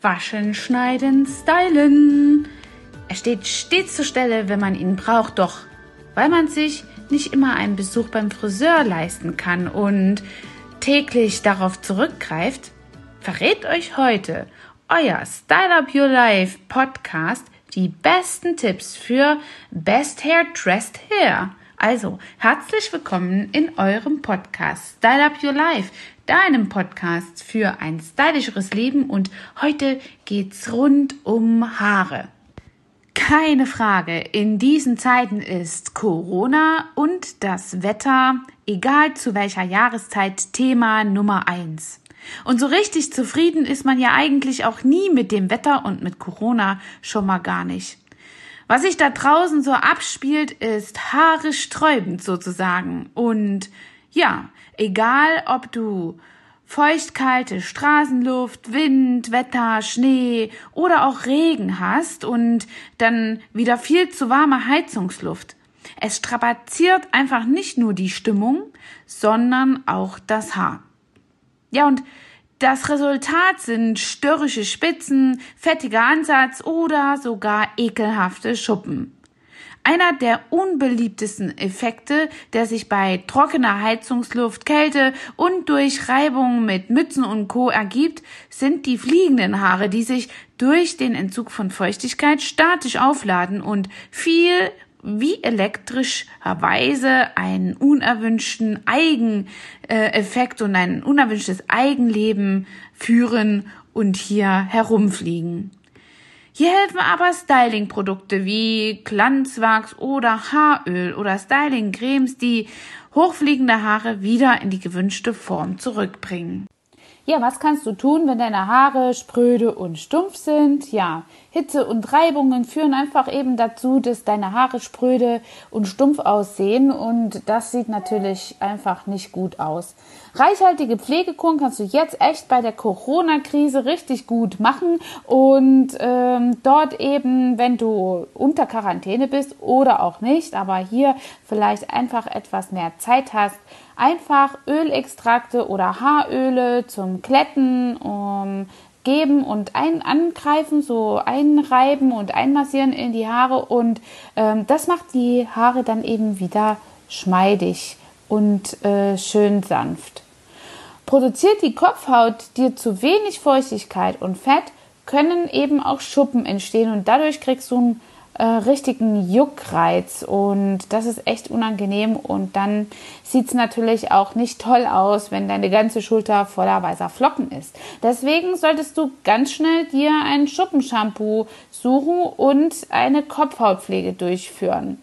Waschen, schneiden, stylen. Er steht stets zur Stelle, wenn man ihn braucht, doch weil man sich nicht immer einen Besuch beim Friseur leisten kann und täglich darauf zurückgreift, verrät euch heute euer Style Up Your Life Podcast die besten Tipps für Best Hair Dressed Hair. Also, herzlich willkommen in eurem Podcast Style Up Your Life, deinem Podcast für ein stylischeres Leben und heute geht's rund um Haare. Keine Frage, in diesen Zeiten ist Corona und das Wetter, egal zu welcher Jahreszeit, Thema Nummer eins. Und so richtig zufrieden ist man ja eigentlich auch nie mit dem Wetter und mit Corona schon mal gar nicht. Was sich da draußen so abspielt, ist haaresträubend sozusagen. Und ja, egal ob du feuchtkalte Straßenluft, Wind, Wetter, Schnee oder auch Regen hast und dann wieder viel zu warme Heizungsluft. Es strapaziert einfach nicht nur die Stimmung, sondern auch das Haar. Ja, und das Resultat sind störrische Spitzen, fettiger Ansatz oder sogar ekelhafte Schuppen. Einer der unbeliebtesten Effekte, der sich bei trockener Heizungsluft, Kälte und durch Reibung mit Mützen und Co. ergibt, sind die fliegenden Haare, die sich durch den Entzug von Feuchtigkeit statisch aufladen und viel wie elektrischerweise einen unerwünschten Eigeneffekt und ein unerwünschtes Eigenleben führen und hier herumfliegen. Hier helfen aber Styling-Produkte wie Glanzwachs oder Haaröl oder Styling-Cremes, die hochfliegende Haare wieder in die gewünschte Form zurückbringen. Ja, was kannst du tun, wenn deine Haare spröde und stumpf sind? Ja, Hitze und Reibungen führen einfach eben dazu, dass deine Haare spröde und stumpf aussehen und das sieht natürlich einfach nicht gut aus. Reichhaltige Pflegekuren kannst du jetzt echt bei der Corona-Krise richtig gut machen und ähm, dort eben, wenn du unter Quarantäne bist oder auch nicht, aber hier vielleicht einfach etwas mehr Zeit hast, einfach Ölextrakte oder Haaröle zum Kletten um, geben und ein angreifen, so einreiben und einmassieren in die Haare und ähm, das macht die Haare dann eben wieder schmeidig und äh, schön sanft. Produziert die Kopfhaut dir zu wenig Feuchtigkeit und Fett, können eben auch Schuppen entstehen und dadurch kriegst du einen äh, richtigen Juckreiz und das ist echt unangenehm und dann sieht es natürlich auch nicht toll aus, wenn deine ganze Schulter voller weißer Flocken ist. Deswegen solltest du ganz schnell dir ein Schuppenshampoo suchen und eine Kopfhautpflege durchführen.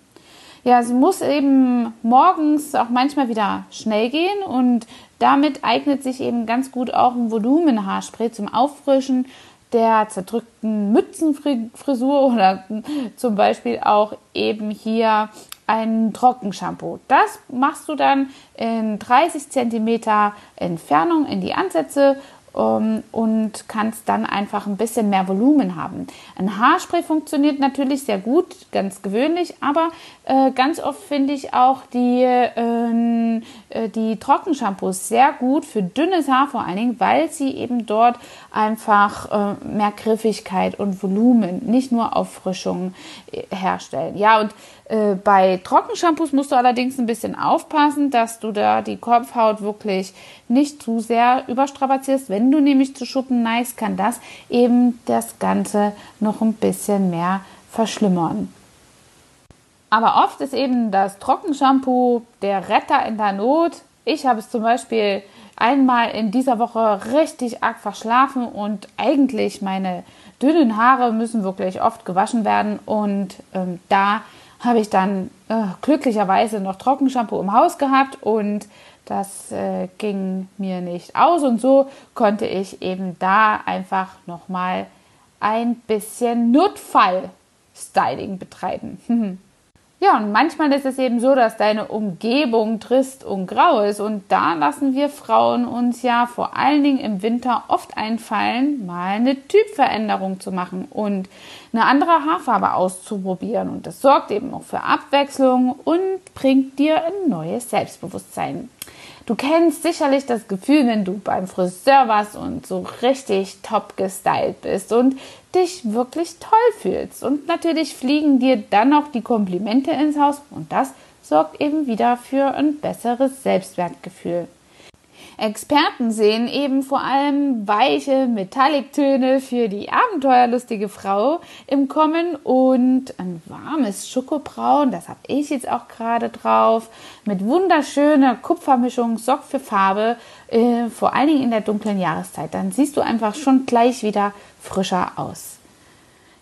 Ja, es muss eben morgens auch manchmal wieder schnell gehen und damit eignet sich eben ganz gut auch ein Volumenhaarspray zum Auffrischen der zerdrückten Mützenfrisur oder zum Beispiel auch eben hier ein Trockenshampoo. Das machst du dann in 30 Zentimeter Entfernung in die Ansätze und kannst dann einfach ein bisschen mehr Volumen haben. Ein Haarspray funktioniert natürlich sehr gut, ganz gewöhnlich, aber äh, ganz oft finde ich auch die, ähm, äh, die Trockenshampoos sehr gut für dünnes Haar vor allen Dingen, weil sie eben dort einfach äh, mehr Griffigkeit und Volumen, nicht nur Auffrischung äh, herstellen. Ja, und bei Trockenshampoos musst du allerdings ein bisschen aufpassen, dass du da die Kopfhaut wirklich nicht zu sehr überstrapazierst. Wenn du nämlich zu Schuppen neigst, kann das eben das Ganze noch ein bisschen mehr verschlimmern. Aber oft ist eben das Trockenshampoo der Retter in der Not. Ich habe es zum Beispiel einmal in dieser Woche richtig arg verschlafen und eigentlich meine dünnen Haare müssen wirklich oft gewaschen werden und ähm, da habe ich dann äh, glücklicherweise noch Trockenshampoo im Haus gehabt und das äh, ging mir nicht aus und so konnte ich eben da einfach noch mal ein bisschen Notfall-Styling betreiben. Ja, und manchmal ist es eben so, dass deine Umgebung trist und grau ist. Und da lassen wir Frauen uns ja vor allen Dingen im Winter oft einfallen, mal eine Typveränderung zu machen und eine andere Haarfarbe auszuprobieren. Und das sorgt eben auch für Abwechslung und bringt dir ein neues Selbstbewusstsein. Du kennst sicherlich das Gefühl, wenn du beim Friseur warst und so richtig top gestylt bist und dich wirklich toll fühlst. Und natürlich fliegen dir dann noch die Komplimente ins Haus und das sorgt eben wieder für ein besseres Selbstwertgefühl. Experten sehen eben vor allem weiche Metallic-Töne für die abenteuerlustige Frau im Kommen und ein warmes Schokobraun, das habe ich jetzt auch gerade drauf, mit wunderschöner Kupfermischung sorgt für Farbe, äh, vor allen Dingen in der dunklen Jahreszeit. Dann siehst du einfach schon gleich wieder frischer aus.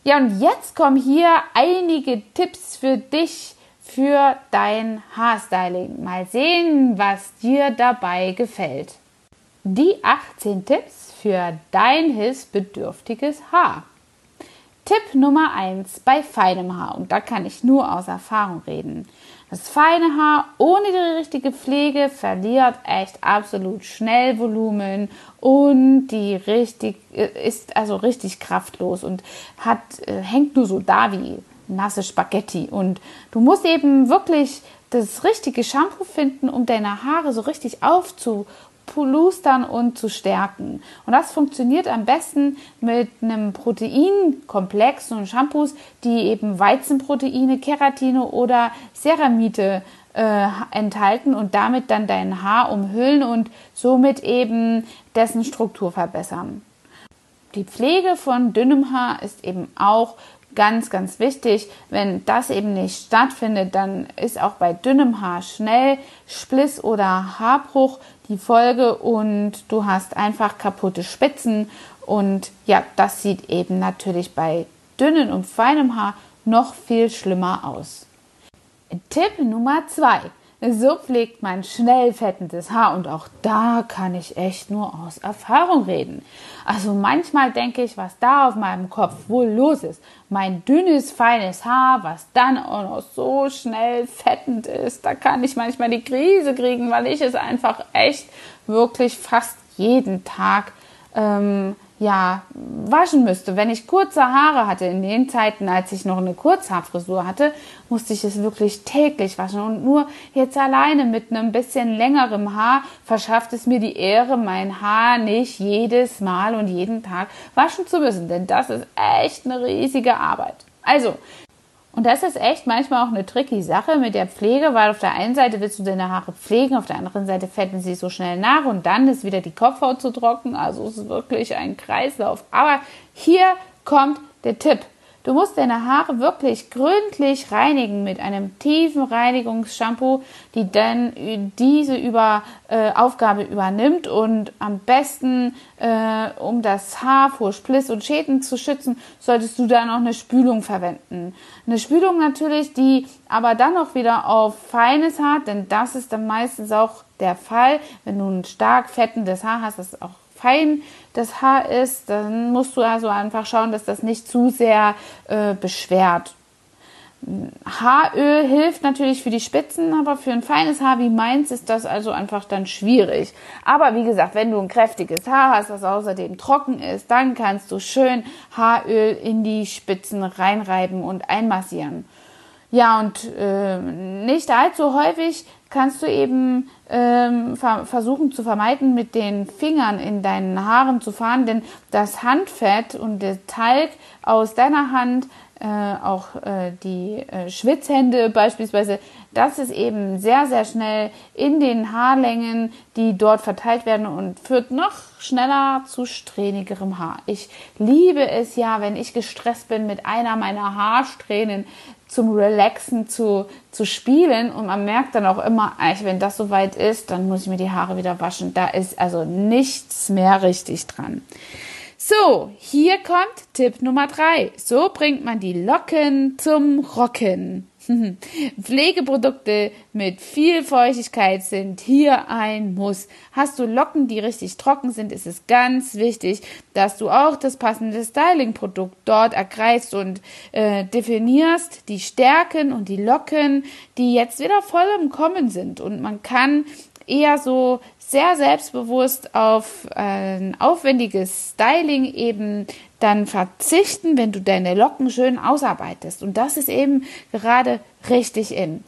Ja, und jetzt kommen hier einige Tipps für dich, für dein Haarstyling. Mal sehen, was dir dabei gefällt. Die 18 Tipps für dein hilfsbedürftiges Haar. Tipp Nummer 1 bei feinem Haar, und da kann ich nur aus Erfahrung reden. Das feine Haar ohne die richtige Pflege verliert echt absolut schnell Volumen und die richtig ist also richtig kraftlos und hat äh, hängt nur so da wie nasse Spaghetti. Und du musst eben wirklich das richtige Shampoo finden, um deine Haare so richtig aufzupulustern und zu stärken. Und das funktioniert am besten mit einem Proteinkomplex und Shampoos, die eben Weizenproteine, Keratine oder Ceramide äh, enthalten und damit dann dein Haar umhüllen und somit eben dessen Struktur verbessern. Die Pflege von dünnem Haar ist eben auch ganz, ganz wichtig. Wenn das eben nicht stattfindet, dann ist auch bei dünnem Haar schnell Spliss oder Haarbruch die Folge und du hast einfach kaputte Spitzen. Und ja, das sieht eben natürlich bei dünnem und feinem Haar noch viel schlimmer aus. Tipp Nummer zwei so pflegt man schnell fettendes Haar und auch da kann ich echt nur aus Erfahrung reden. Also manchmal denke ich, was da auf meinem Kopf wohl los ist. Mein dünnes, feines Haar, was dann auch noch so schnell fettend ist, da kann ich manchmal die Krise kriegen, weil ich es einfach echt wirklich fast jeden Tag ähm, ja, waschen müsste. Wenn ich kurze Haare hatte, in den Zeiten, als ich noch eine Kurzhaarfrisur hatte, musste ich es wirklich täglich waschen. Und nur jetzt alleine mit einem bisschen längerem Haar verschafft es mir die Ehre, mein Haar nicht jedes Mal und jeden Tag waschen zu müssen. Denn das ist echt eine riesige Arbeit. Also, und das ist echt manchmal auch eine tricky Sache mit der Pflege, weil auf der einen Seite willst du deine Haare pflegen, auf der anderen Seite fetten sie so schnell nach und dann ist wieder die Kopfhaut zu trocken. Also es ist wirklich ein Kreislauf. Aber hier kommt der Tipp. Du musst deine Haare wirklich gründlich reinigen mit einem tiefen Reinigungsshampoo, die dann diese über, äh, Aufgabe übernimmt und am besten, äh, um das Haar vor Spliss und Schäden zu schützen, solltest du da noch eine Spülung verwenden. Eine Spülung natürlich, die aber dann noch wieder auf feines Haar, denn das ist dann meistens auch der Fall, wenn du ein stark fettendes Haar hast, das auch fein das Haar ist, dann musst du also einfach schauen, dass das nicht zu sehr äh, beschwert. Haaröl hilft natürlich für die Spitzen, aber für ein feines Haar wie meins ist das also einfach dann schwierig. Aber wie gesagt, wenn du ein kräftiges Haar hast, das außerdem trocken ist, dann kannst du schön Haaröl in die Spitzen reinreiben und einmassieren. Ja, und äh, nicht allzu häufig kannst du eben ähm, ver versuchen zu vermeiden, mit den Fingern in deinen Haaren zu fahren, denn das Handfett und der Talg aus deiner Hand, äh, auch äh, die äh, Schwitzhände beispielsweise, das ist eben sehr, sehr schnell in den Haarlängen, die dort verteilt werden und führt noch schneller zu strähnigerem Haar. Ich liebe es ja, wenn ich gestresst bin, mit einer meiner Haarsträhnen zum Relaxen zu, zu spielen und man merkt dann auch immer, wenn das soweit ist, dann muss ich mir die Haare wieder waschen. Da ist also nichts mehr richtig dran. So, hier kommt Tipp Nummer drei. So bringt man die Locken zum Rocken. Pflegeprodukte mit viel Feuchtigkeit sind hier ein Muss. Hast du Locken, die richtig trocken sind, ist es ganz wichtig, dass du auch das passende Styling-Produkt dort ergreifst und äh, definierst die Stärken und die Locken, die jetzt wieder voll im Kommen sind. Und man kann eher so sehr selbstbewusst auf ein aufwendiges Styling eben dann verzichten, wenn du deine Locken schön ausarbeitest. Und das ist eben gerade richtig in.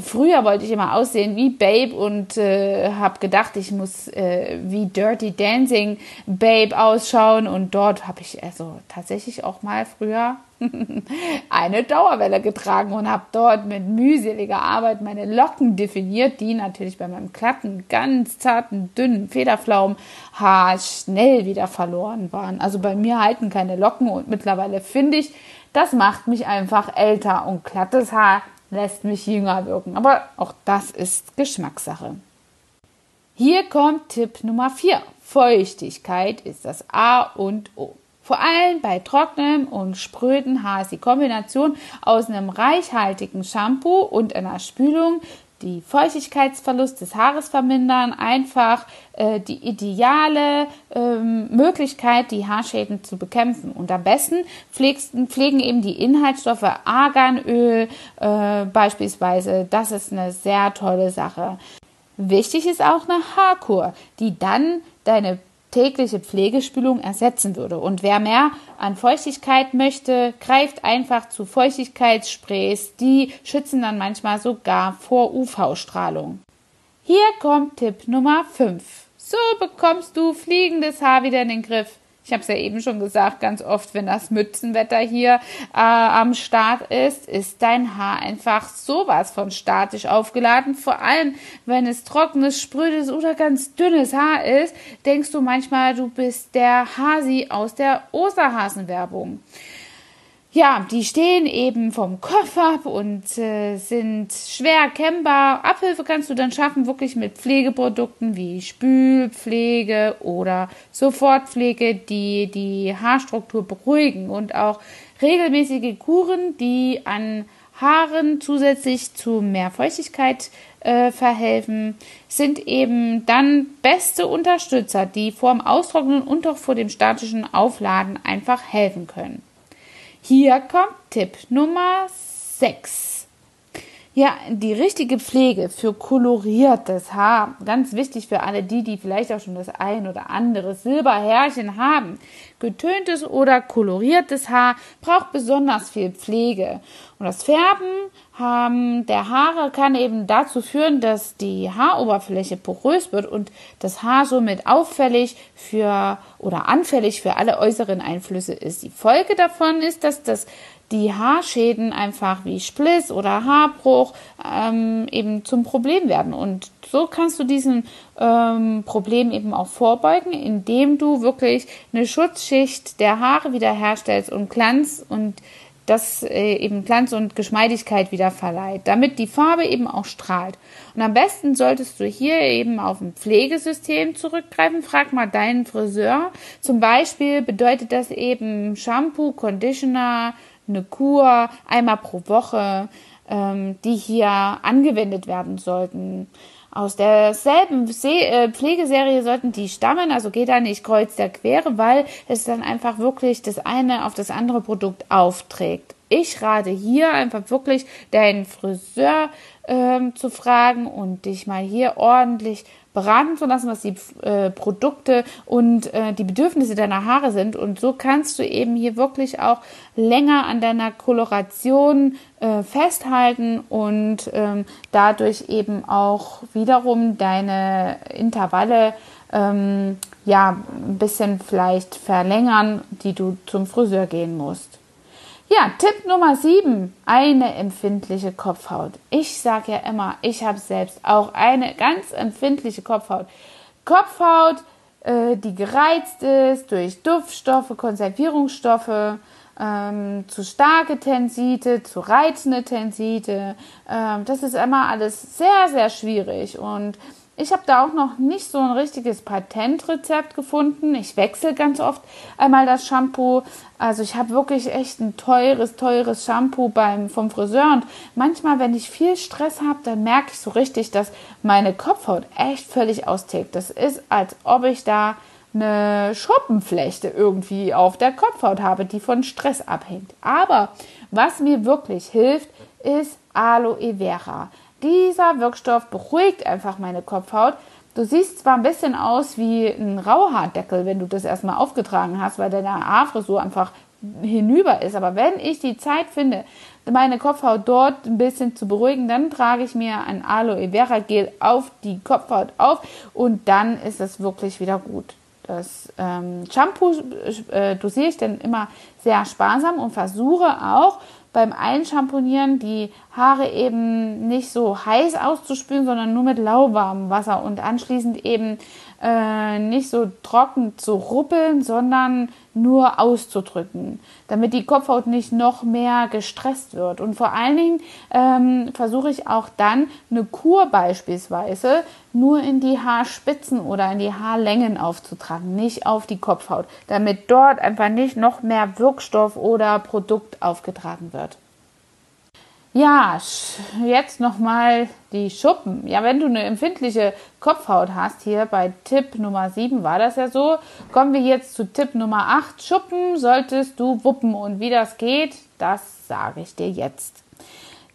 Früher wollte ich immer aussehen wie Babe und äh, habe gedacht, ich muss äh, wie Dirty Dancing Babe ausschauen. Und dort habe ich also tatsächlich auch mal früher eine Dauerwelle getragen und habe dort mit mühseliger Arbeit meine Locken definiert, die natürlich bei meinem glatten, ganz zarten, dünnen Federpflaumenhaar schnell wieder verloren waren. Also bei mir halten keine Locken und mittlerweile finde ich, das macht mich einfach älter und glattes Haar lässt mich jünger wirken. Aber auch das ist Geschmackssache. Hier kommt Tipp Nummer 4. Feuchtigkeit ist das A und O. Vor allem bei trockenem und spröden Haar ist die Kombination aus einem reichhaltigen Shampoo und einer Spülung die Feuchtigkeitsverlust des Haares vermindern, einfach äh, die ideale ähm, Möglichkeit, die Haarschäden zu bekämpfen. Und am besten pflegst, pflegen eben die Inhaltsstoffe Arganöl äh, beispielsweise. Das ist eine sehr tolle Sache. Wichtig ist auch eine Haarkur, die dann deine tägliche Pflegespülung ersetzen würde. Und wer mehr an Feuchtigkeit möchte, greift einfach zu Feuchtigkeitssprays. Die schützen dann manchmal sogar vor UV-Strahlung. Hier kommt Tipp Nummer 5. So bekommst du fliegendes Haar wieder in den Griff. Ich habe es ja eben schon gesagt, ganz oft, wenn das Mützenwetter hier äh, am Start ist, ist dein Haar einfach sowas von statisch aufgeladen. Vor allem, wenn es trockenes, sprödes oder ganz dünnes Haar ist, denkst du manchmal, du bist der Hasi aus der Osterhasenwerbung. Ja, die stehen eben vom Kopf ab und äh, sind schwer erkennbar. Abhilfe kannst du dann schaffen, wirklich mit Pflegeprodukten wie Spülpflege oder Sofortpflege, die die Haarstruktur beruhigen und auch regelmäßige Kuren, die an Haaren zusätzlich zu mehr Feuchtigkeit äh, verhelfen, sind eben dann beste Unterstützer, die vor dem Austrocknen und auch vor dem statischen Aufladen einfach helfen können. Hier kommt Tipp Nummer 6. Ja, die richtige Pflege für koloriertes Haar, ganz wichtig für alle die, die vielleicht auch schon das ein oder andere Silberhärchen haben. Getöntes oder koloriertes Haar braucht besonders viel Pflege. Und das Färben haben der Haare kann eben dazu führen, dass die Haaroberfläche porös wird und das Haar somit auffällig für oder anfällig für alle äußeren Einflüsse ist. Die Folge davon ist, dass das die Haarschäden einfach wie Spliss oder Haarbruch ähm, eben zum Problem werden. Und so kannst du diesem ähm, Problem eben auch vorbeugen, indem du wirklich eine Schutzschicht der Haare wiederherstellst und Glanz und das äh, eben Glanz und Geschmeidigkeit wieder verleiht, damit die Farbe eben auch strahlt. Und am besten solltest du hier eben auf ein Pflegesystem zurückgreifen. Frag mal deinen Friseur. Zum Beispiel bedeutet das eben Shampoo, Conditioner, eine Kur einmal pro Woche, ähm, die hier angewendet werden sollten. Aus derselben äh, Pflegeserie sollten die stammen, also geht da nicht kreuz der Quere, weil es dann einfach wirklich das eine auf das andere Produkt aufträgt. Ich rate hier einfach wirklich deinen Friseur ähm, zu fragen und dich mal hier ordentlich beraten zu lassen, was die äh, Produkte und äh, die Bedürfnisse deiner Haare sind. Und so kannst du eben hier wirklich auch länger an deiner Koloration äh, festhalten und ähm, dadurch eben auch wiederum deine Intervalle ähm, ja ein bisschen vielleicht verlängern, die du zum Friseur gehen musst. Ja, Tipp Nummer 7, eine empfindliche Kopfhaut. Ich sage ja immer, ich habe selbst auch eine ganz empfindliche Kopfhaut. Kopfhaut, äh, die gereizt ist durch Duftstoffe, Konservierungsstoffe, ähm, zu starke Tensite, zu reizende Tensite. Ähm, das ist immer alles sehr, sehr schwierig und ich habe da auch noch nicht so ein richtiges Patentrezept gefunden. Ich wechsle ganz oft einmal das Shampoo. Also ich habe wirklich echt ein teures, teures Shampoo beim, vom Friseur. Und manchmal, wenn ich viel Stress habe, dann merke ich so richtig, dass meine Kopfhaut echt völlig austickt. Das ist, als ob ich da eine Schuppenflechte irgendwie auf der Kopfhaut habe, die von Stress abhängt. Aber was mir wirklich hilft, ist Aloe Vera. Dieser Wirkstoff beruhigt einfach meine Kopfhaut. Du siehst zwar ein bisschen aus wie ein Rauhaardeckel, wenn du das erstmal aufgetragen hast, weil deine Haarfrisur einfach hinüber ist. Aber wenn ich die Zeit finde, meine Kopfhaut dort ein bisschen zu beruhigen, dann trage ich mir ein Aloe Vera Gel auf die Kopfhaut auf und dann ist es wirklich wieder gut. Das ähm, Shampoo äh, dosiere ich dann immer sehr sparsam und versuche auch beim Einschamponieren die Haare eben nicht so heiß auszuspülen, sondern nur mit lauwarmem Wasser und anschließend eben äh, nicht so trocken zu ruppeln, sondern nur auszudrücken, damit die Kopfhaut nicht noch mehr gestresst wird. Und vor allen Dingen ähm, versuche ich auch dann eine Kur beispielsweise nur in die Haarspitzen oder in die Haarlängen aufzutragen, nicht auf die Kopfhaut, damit dort einfach nicht noch mehr Wirkstoff oder Produkt aufgetragen wird. Ja, jetzt nochmal die Schuppen. Ja, wenn du eine empfindliche Kopfhaut hast, hier bei Tipp Nummer 7 war das ja so, kommen wir jetzt zu Tipp Nummer 8. Schuppen solltest du wuppen. Und wie das geht, das sage ich dir jetzt.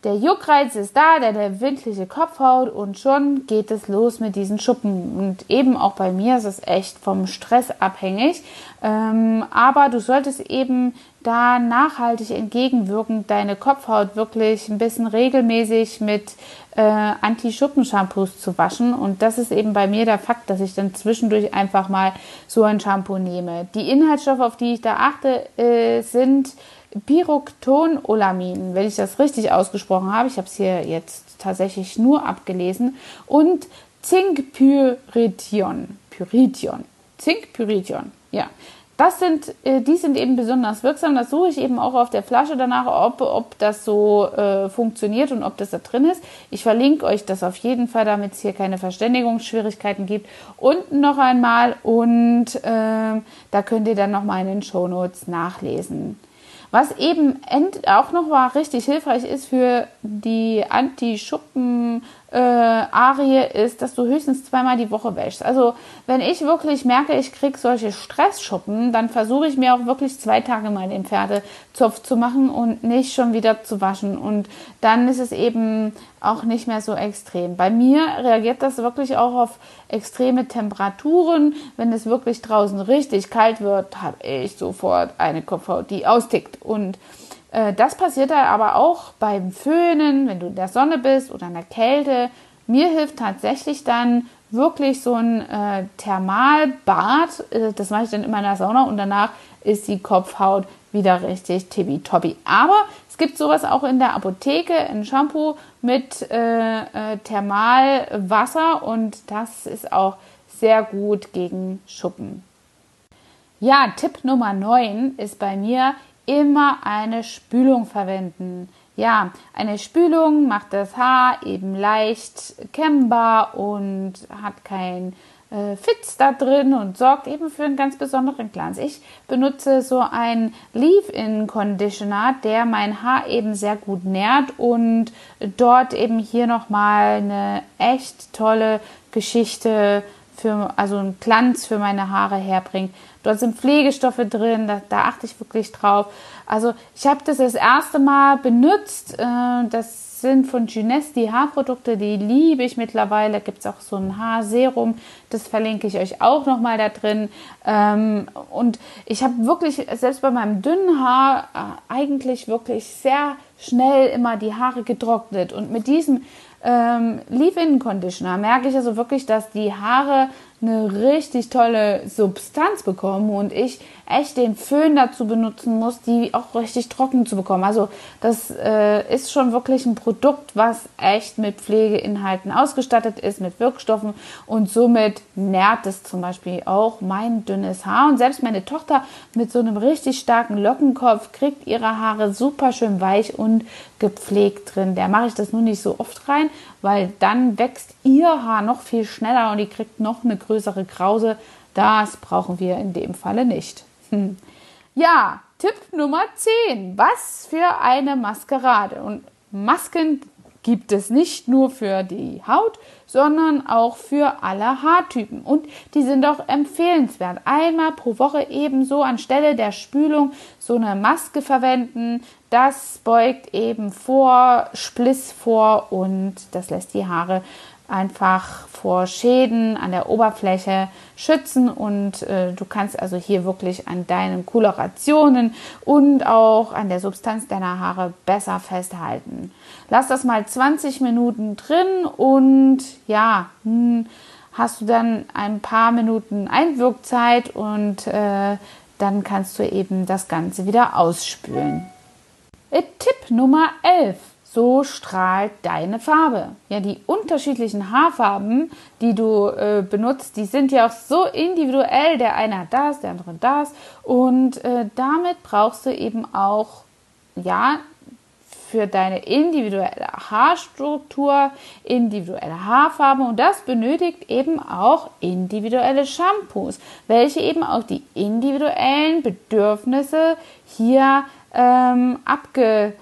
Der Juckreiz ist da, der empfindliche Kopfhaut und schon geht es los mit diesen Schuppen. Und eben auch bei mir ist es echt vom Stress abhängig. Ähm, aber du solltest eben da nachhaltig entgegenwirken, deine Kopfhaut wirklich ein bisschen regelmäßig mit äh, Anti-Schuppen-Shampoos zu waschen. Und das ist eben bei mir der Fakt, dass ich dann zwischendurch einfach mal so ein Shampoo nehme. Die Inhaltsstoffe, auf die ich da achte, äh, sind Pyrotonolamin, wenn ich das richtig ausgesprochen habe. Ich habe es hier jetzt tatsächlich nur abgelesen. Und Zinkpyrithion. Pyrithion. Zinkpyrithion. Ja. Das sind, äh, die sind eben besonders wirksam. Das suche ich eben auch auf der Flasche danach, ob, ob das so äh, funktioniert und ob das da drin ist. Ich verlinke euch das auf jeden Fall, damit es hier keine Verständigungsschwierigkeiten gibt. Unten noch einmal und äh, da könnt ihr dann nochmal in den Show Notes nachlesen. Was eben auch noch mal richtig hilfreich ist für die Anti-Schuppen äh, Arie ist, dass du höchstens zweimal die Woche wäschst. Also wenn ich wirklich merke, ich kriege solche Stressschuppen, dann versuche ich mir auch wirklich zwei Tage mal den Pferdezopf zu machen und nicht schon wieder zu waschen. Und dann ist es eben auch nicht mehr so extrem. Bei mir reagiert das wirklich auch auf extreme Temperaturen. Wenn es wirklich draußen richtig kalt wird, habe ich sofort eine Kopfhaut, die austickt. Und das passiert dann aber auch beim Föhnen, wenn du in der Sonne bist oder in der Kälte. Mir hilft tatsächlich dann wirklich so ein äh, Thermalbad. Äh, das mache ich dann immer in der Sauna und danach ist die Kopfhaut wieder richtig tibi-tobi. Aber es gibt sowas auch in der Apotheke, ein Shampoo mit äh, äh, Thermalwasser und das ist auch sehr gut gegen Schuppen. Ja, Tipp Nummer 9 ist bei mir immer eine Spülung verwenden. Ja, eine Spülung macht das Haar eben leicht kämmbar und hat kein äh, Fitz da drin und sorgt eben für einen ganz besonderen Glanz. Ich benutze so einen Leave-In-Conditioner, der mein Haar eben sehr gut nährt und dort eben hier nochmal eine echt tolle Geschichte für, also einen Glanz für meine Haare herbringt. Dort sind Pflegestoffe drin, da, da achte ich wirklich drauf. Also ich habe das das erste Mal benutzt. Äh, das sind von Juness die Haarprodukte, die liebe ich mittlerweile. Da gibt es auch so ein Haarserum, das verlinke ich euch auch nochmal da drin. Ähm, und ich habe wirklich, selbst bei meinem dünnen Haar, äh, eigentlich wirklich sehr schnell immer die Haare getrocknet. Und mit diesem ähm, Leave-In-Conditioner merke ich also wirklich, dass die Haare eine richtig tolle Substanz bekommen und ich echt den Föhn dazu benutzen muss, die auch richtig trocken zu bekommen. Also das äh, ist schon wirklich ein Produkt, was echt mit Pflegeinhalten ausgestattet ist, mit Wirkstoffen und somit nährt es zum Beispiel auch mein dünnes Haar. Und selbst meine Tochter mit so einem richtig starken Lockenkopf kriegt ihre Haare super schön weich und gepflegt drin. Der mache ich das nur nicht so oft rein, weil dann wächst ihr Haar noch viel schneller und die kriegt noch eine größere Krause. Das brauchen wir in dem Falle nicht. Hm. Ja, Tipp Nummer 10. Was für eine Maskerade. Und Masken gibt es nicht nur für die Haut, sondern auch für alle Haartypen. Und die sind auch empfehlenswert. Einmal pro Woche ebenso anstelle der Spülung so eine Maske verwenden. Das beugt eben vor, Spliss vor und das lässt die Haare einfach vor Schäden an der Oberfläche schützen und äh, du kannst also hier wirklich an deinen Kolorationen und auch an der Substanz deiner Haare besser festhalten. Lass das mal 20 Minuten drin und ja, hm, hast du dann ein paar Minuten Einwirkzeit und äh, dann kannst du eben das Ganze wieder ausspülen. Tipp Nummer 11 so strahlt deine Farbe. Ja, die unterschiedlichen Haarfarben, die du äh, benutzt, die sind ja auch so individuell. Der eine hat das, der andere das. Und äh, damit brauchst du eben auch, ja, für deine individuelle Haarstruktur, individuelle Haarfarben und das benötigt eben auch individuelle Shampoos, welche eben auch die individuellen Bedürfnisse hier ähm, abge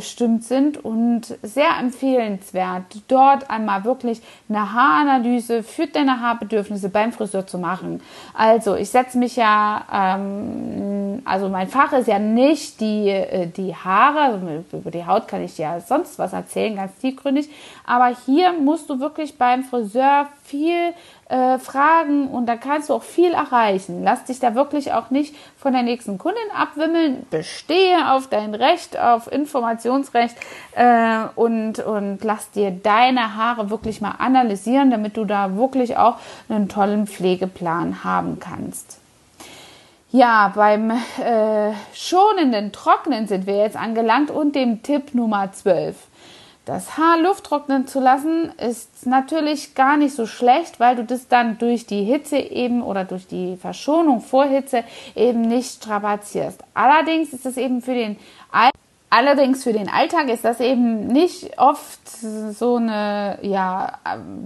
stimmt sind und sehr empfehlenswert, dort einmal wirklich eine Haaranalyse für deine Haarbedürfnisse beim Friseur zu machen. Also ich setze mich ja, ähm, also mein Fach ist ja nicht die, äh, die Haare, also über die Haut kann ich dir ja sonst was erzählen, ganz tiefgründig, aber hier musst du wirklich beim Friseur viel äh, fragen und da kannst du auch viel erreichen. Lass dich da wirklich auch nicht von der nächsten Kundin abwimmeln. Bestehe auf dein Recht, auf Informationsrecht äh, und, und lass dir deine Haare wirklich mal analysieren, damit du da wirklich auch einen tollen Pflegeplan haben kannst. Ja, beim äh, schonenden Trocknen sind wir jetzt angelangt und dem Tipp Nummer 12. Das Haar Luft trocknen zu lassen ist natürlich gar nicht so schlecht, weil du das dann durch die Hitze eben oder durch die Verschonung vor Hitze eben nicht strapazierst. Allerdings ist es eben für den Allerdings für den Alltag ist das eben nicht oft so eine ja,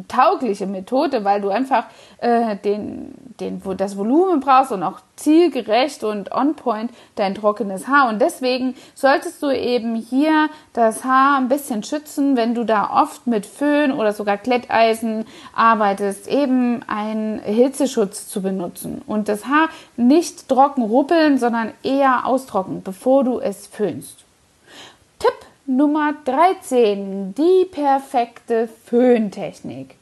taugliche Methode, weil du einfach äh, den, den, das Volumen brauchst und auch zielgerecht und on point dein trockenes Haar. Und deswegen solltest du eben hier das Haar ein bisschen schützen, wenn du da oft mit Föhn oder sogar Kletteisen arbeitest, eben einen Hitzeschutz zu benutzen und das Haar nicht trocken ruppeln, sondern eher austrocknen, bevor du es föhnst. Nummer 13, die perfekte Föhntechnik.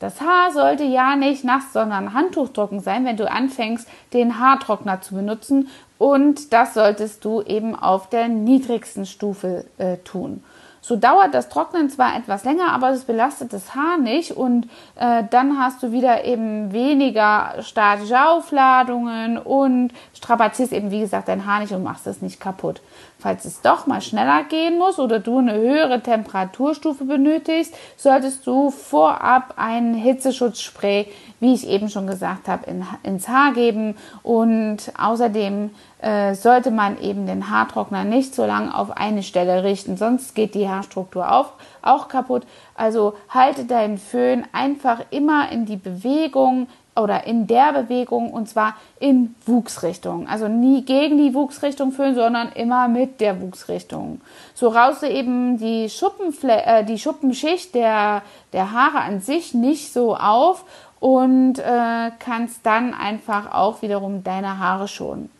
Das Haar sollte ja nicht nass, sondern handtuchtrocken sein, wenn du anfängst, den Haartrockner zu benutzen. Und das solltest du eben auf der niedrigsten Stufe äh, tun. So dauert das Trocknen zwar etwas länger, aber es belastet das Haar nicht und äh, dann hast du wieder eben weniger statische Aufladungen und strapazierst eben, wie gesagt, dein Haar nicht und machst es nicht kaputt. Falls es doch mal schneller gehen muss oder du eine höhere Temperaturstufe benötigst, solltest du vorab ein Hitzeschutzspray, wie ich eben schon gesagt habe, in, ins Haar geben und außerdem äh, sollte man eben den Haartrockner nicht so lange auf eine Stelle richten, sonst geht die Haarstruktur auf, auch kaputt. Also halte deinen Föhn einfach immer in die Bewegung oder in der Bewegung und zwar in Wuchsrichtung. Also nie gegen die Wuchsrichtung föhnen, sondern immer mit der Wuchsrichtung. So raust du eben die, Schuppenfle äh, die Schuppenschicht der, der Haare an sich nicht so auf und äh, kannst dann einfach auch wiederum deine Haare schonen.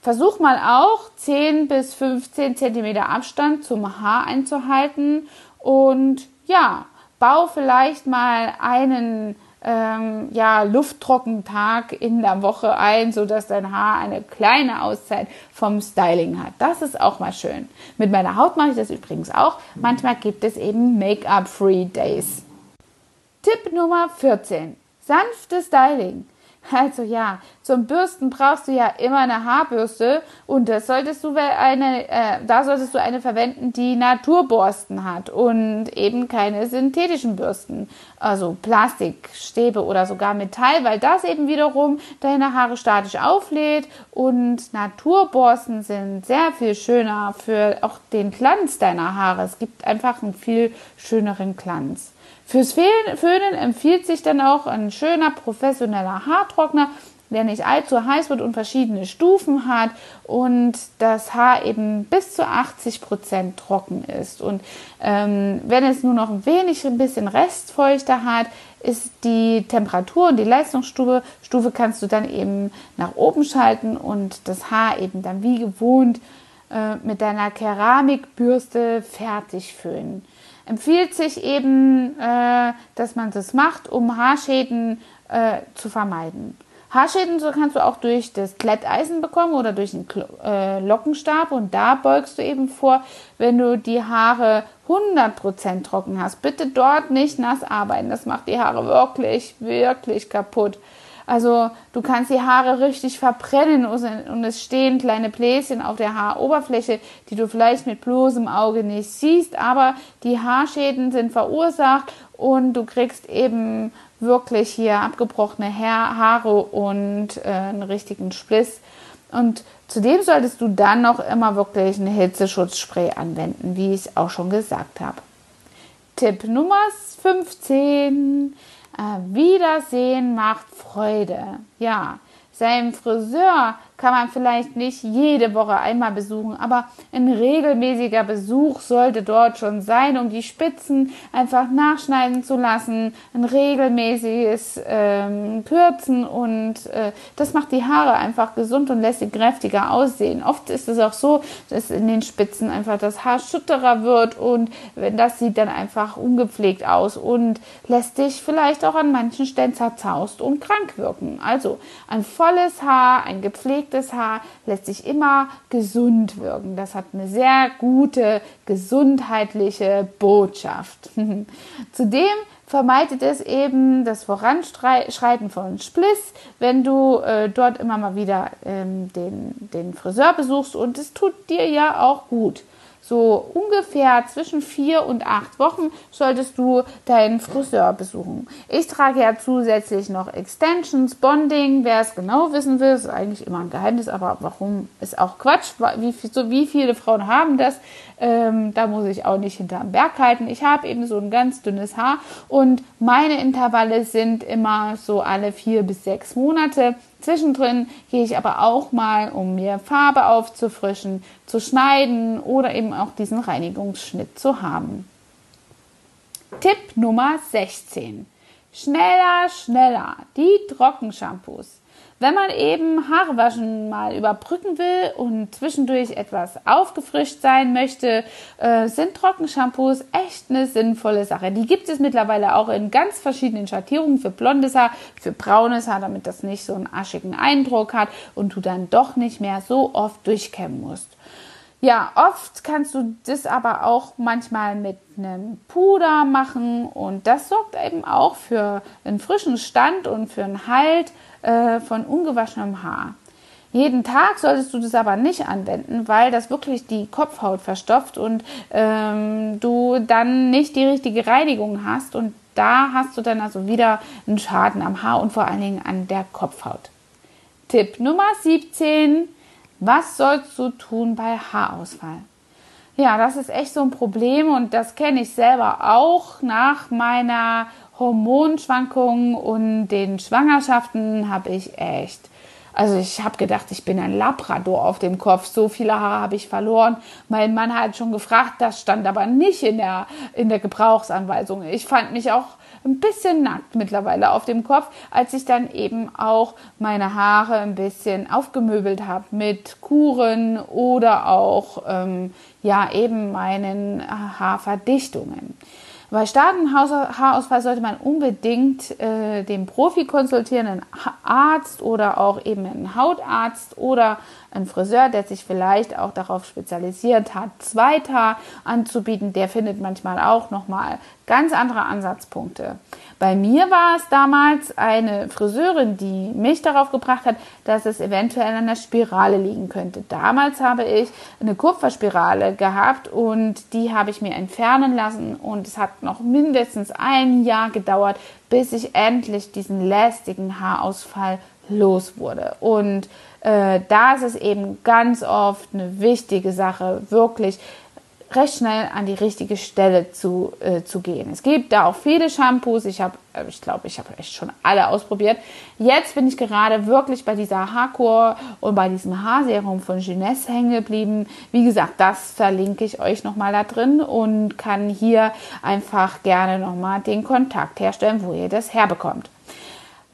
Versuch mal auch 10 bis 15 Zentimeter Abstand zum Haar einzuhalten und ja, bau vielleicht mal einen ähm, ja, Lufttrockentag in der Woche ein, sodass dein Haar eine kleine Auszeit vom Styling hat. Das ist auch mal schön. Mit meiner Haut mache ich das übrigens auch. Manchmal gibt es eben Make-up-Free Days. Tipp Nummer 14. Sanftes Styling. Also ja, zum Bürsten brauchst du ja immer eine Haarbürste und das solltest du eine, äh, da solltest du eine verwenden, die Naturborsten hat und eben keine synthetischen Bürsten, also Plastikstäbe oder sogar Metall, weil das eben wiederum deine Haare statisch auflädt und Naturborsten sind sehr viel schöner für auch den Glanz deiner Haare. Es gibt einfach einen viel schöneren Glanz. Fürs Föhnen empfiehlt sich dann auch ein schöner professioneller Haartrockner, der nicht allzu heiß wird und verschiedene Stufen hat und das Haar eben bis zu 80 Prozent trocken ist. Und ähm, wenn es nur noch ein wenig, ein bisschen Restfeuchte hat, ist die Temperatur und die Leistungsstufe Stufe kannst du dann eben nach oben schalten und das Haar eben dann wie gewohnt äh, mit deiner Keramikbürste fertig föhnen. Empfiehlt sich eben, äh, dass man das macht, um Haarschäden äh, zu vermeiden. Haarschäden so kannst du auch durch das Glätteisen bekommen oder durch einen äh, Lockenstab und da beugst du eben vor, wenn du die Haare 100% trocken hast. Bitte dort nicht nass arbeiten, das macht die Haare wirklich, wirklich kaputt. Also du kannst die Haare richtig verbrennen und es stehen kleine Bläschen auf der Haaroberfläche, die du vielleicht mit bloßem Auge nicht siehst, aber die Haarschäden sind verursacht und du kriegst eben wirklich hier abgebrochene Haare und äh, einen richtigen Spliss. Und zudem solltest du dann noch immer wirklich ein Hitzeschutzspray anwenden, wie ich auch schon gesagt habe. Tipp Nummer 15. Äh, Wiedersehen macht Freude. Ja, seinem Friseur kann man vielleicht nicht jede Woche einmal besuchen, aber ein regelmäßiger Besuch sollte dort schon sein, um die Spitzen einfach nachschneiden zu lassen, ein regelmäßiges ähm, Kürzen und äh, das macht die Haare einfach gesund und lässt sie kräftiger aussehen. Oft ist es auch so, dass in den Spitzen einfach das Haar schütterer wird und wenn das sieht dann einfach ungepflegt aus und lässt dich vielleicht auch an manchen Stellen zerzaust und krank wirken. Also ein volles Haar, ein gepflegtes gepflegtes Haar lässt sich immer gesund wirken. Das hat eine sehr gute gesundheitliche Botschaft. Zudem vermeidet es eben das Voranschreiten von Spliss, wenn du äh, dort immer mal wieder ähm, den, den Friseur besuchst und es tut dir ja auch gut. So ungefähr zwischen vier und acht Wochen solltest du deinen Friseur besuchen. Ich trage ja zusätzlich noch Extensions, Bonding. Wer es genau wissen will, ist eigentlich immer ein Geheimnis, aber warum ist auch Quatsch. Wie, so wie viele Frauen haben das? Ähm, da muss ich auch nicht hinterm Berg halten. Ich habe eben so ein ganz dünnes Haar und meine Intervalle sind immer so alle vier bis sechs Monate. Zwischendrin gehe ich aber auch mal, um mir Farbe aufzufrischen, zu schneiden oder eben auch diesen Reinigungsschnitt zu haben. Tipp Nummer 16. Schneller, schneller. Die Trockenshampoos. Wenn man eben Haarewaschen mal überbrücken will und zwischendurch etwas aufgefrischt sein möchte, äh, sind Trockenshampoos echt eine sinnvolle Sache. Die gibt es mittlerweile auch in ganz verschiedenen Schattierungen für blondes Haar, für braunes Haar, damit das nicht so einen aschigen Eindruck hat und du dann doch nicht mehr so oft durchkämmen musst. Ja, oft kannst du das aber auch manchmal mit einem Puder machen und das sorgt eben auch für einen frischen Stand und für einen Halt äh, von ungewaschenem Haar. Jeden Tag solltest du das aber nicht anwenden, weil das wirklich die Kopfhaut verstopft und ähm, du dann nicht die richtige Reinigung hast und da hast du dann also wieder einen Schaden am Haar und vor allen Dingen an der Kopfhaut. Tipp Nummer 17. Was sollst du tun bei Haarausfall? Ja, das ist echt so ein Problem und das kenne ich selber auch nach meiner Hormonschwankungen und den Schwangerschaften habe ich echt also ich habe gedacht, ich bin ein Labrador auf dem Kopf. So viele Haare habe ich verloren. Mein Mann hat schon gefragt, das stand aber nicht in der, in der Gebrauchsanweisung. Ich fand mich auch ein bisschen nackt mittlerweile auf dem Kopf, als ich dann eben auch meine Haare ein bisschen aufgemöbelt habe mit Kuren oder auch ähm, ja eben meinen Haarverdichtungen. Bei starkem Haarausfall sollte man unbedingt äh, den Profi konsultieren, einen Arzt oder auch eben einen Hautarzt oder einen Friseur, der sich vielleicht auch darauf spezialisiert hat, Zweithaar anzubieten. Der findet manchmal auch nochmal ganz andere Ansatzpunkte. Bei mir war es damals eine Friseurin, die mich darauf gebracht hat, dass es eventuell an der Spirale liegen könnte. Damals habe ich eine Kupferspirale gehabt und die habe ich mir entfernen lassen und es hat noch mindestens ein Jahr gedauert, bis ich endlich diesen lästigen Haarausfall los wurde. Und äh, da ist es eben ganz oft eine wichtige Sache, wirklich recht schnell an die richtige Stelle zu, äh, zu gehen. Es gibt da auch viele Shampoos. Ich habe, äh, ich glaube, ich habe echt schon alle ausprobiert. Jetzt bin ich gerade wirklich bei dieser Haarkur und bei diesem Haarserum von Jeunesse hängen geblieben. Wie gesagt, das verlinke ich euch nochmal da drin und kann hier einfach gerne nochmal den Kontakt herstellen, wo ihr das herbekommt.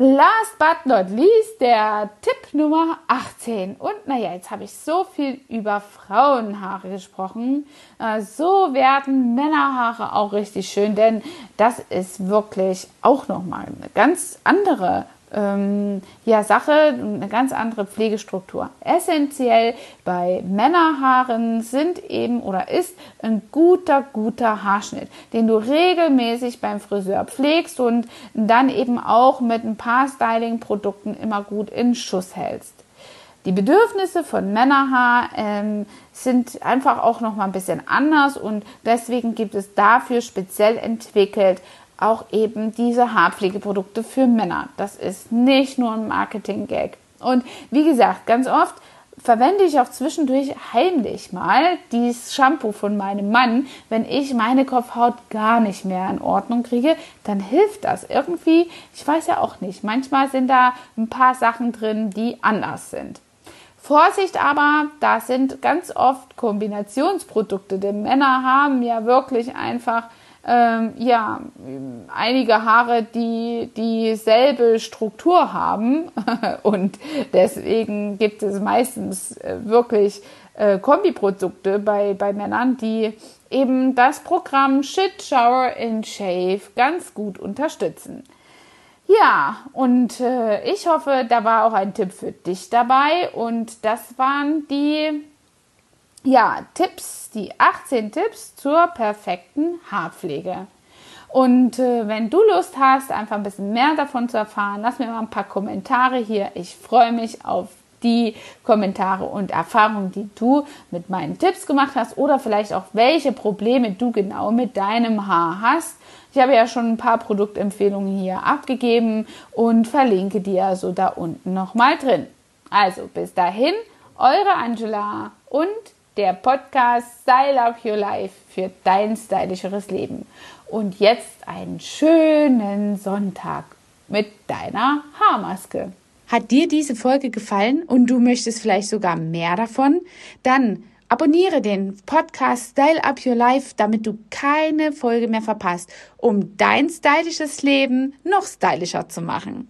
Last but not least der Tipp Nummer 18. Und naja, jetzt habe ich so viel über Frauenhaare gesprochen. Äh, so werden Männerhaare auch richtig schön, denn das ist wirklich auch nochmal eine ganz andere ähm, ja, Sache, eine ganz andere Pflegestruktur. Essentiell bei Männerhaaren sind eben oder ist ein guter, guter Haarschnitt, den du regelmäßig beim Friseur pflegst und dann eben auch mit ein paar Styling-Produkten immer gut in Schuss hältst. Die Bedürfnisse von Männerhaar ähm, sind einfach auch noch mal ein bisschen anders und deswegen gibt es dafür speziell entwickelt auch eben diese Haarpflegeprodukte für Männer. Das ist nicht nur ein Marketing-Gag. Und wie gesagt, ganz oft verwende ich auch zwischendurch heimlich mal dieses Shampoo von meinem Mann, wenn ich meine Kopfhaut gar nicht mehr in Ordnung kriege, dann hilft das irgendwie. Ich weiß ja auch nicht. Manchmal sind da ein paar Sachen drin, die anders sind. Vorsicht aber, das sind ganz oft Kombinationsprodukte, denn Männer haben ja wirklich einfach ähm, ja, einige Haare, die dieselbe Struktur haben und deswegen gibt es meistens äh, wirklich äh, Kombiprodukte bei, bei Männern, die eben das Programm Shit Shower and Shave ganz gut unterstützen. Ja, und äh, ich hoffe, da war auch ein Tipp für dich dabei und das waren die ja, Tipps, die 18 Tipps zur perfekten Haarpflege. Und äh, wenn du Lust hast, einfach ein bisschen mehr davon zu erfahren, lass mir mal ein paar Kommentare hier. Ich freue mich auf die Kommentare und Erfahrungen, die du mit meinen Tipps gemacht hast oder vielleicht auch welche Probleme du genau mit deinem Haar hast. Ich habe ja schon ein paar Produktempfehlungen hier abgegeben und verlinke dir so da unten nochmal drin. Also bis dahin, eure Angela und der Podcast Style Up Your Life für dein stylischeres Leben. Und jetzt einen schönen Sonntag mit deiner Haarmaske. Hat dir diese Folge gefallen und du möchtest vielleicht sogar mehr davon? Dann abonniere den Podcast Style Up Your Life, damit du keine Folge mehr verpasst, um dein stylisches Leben noch stylischer zu machen.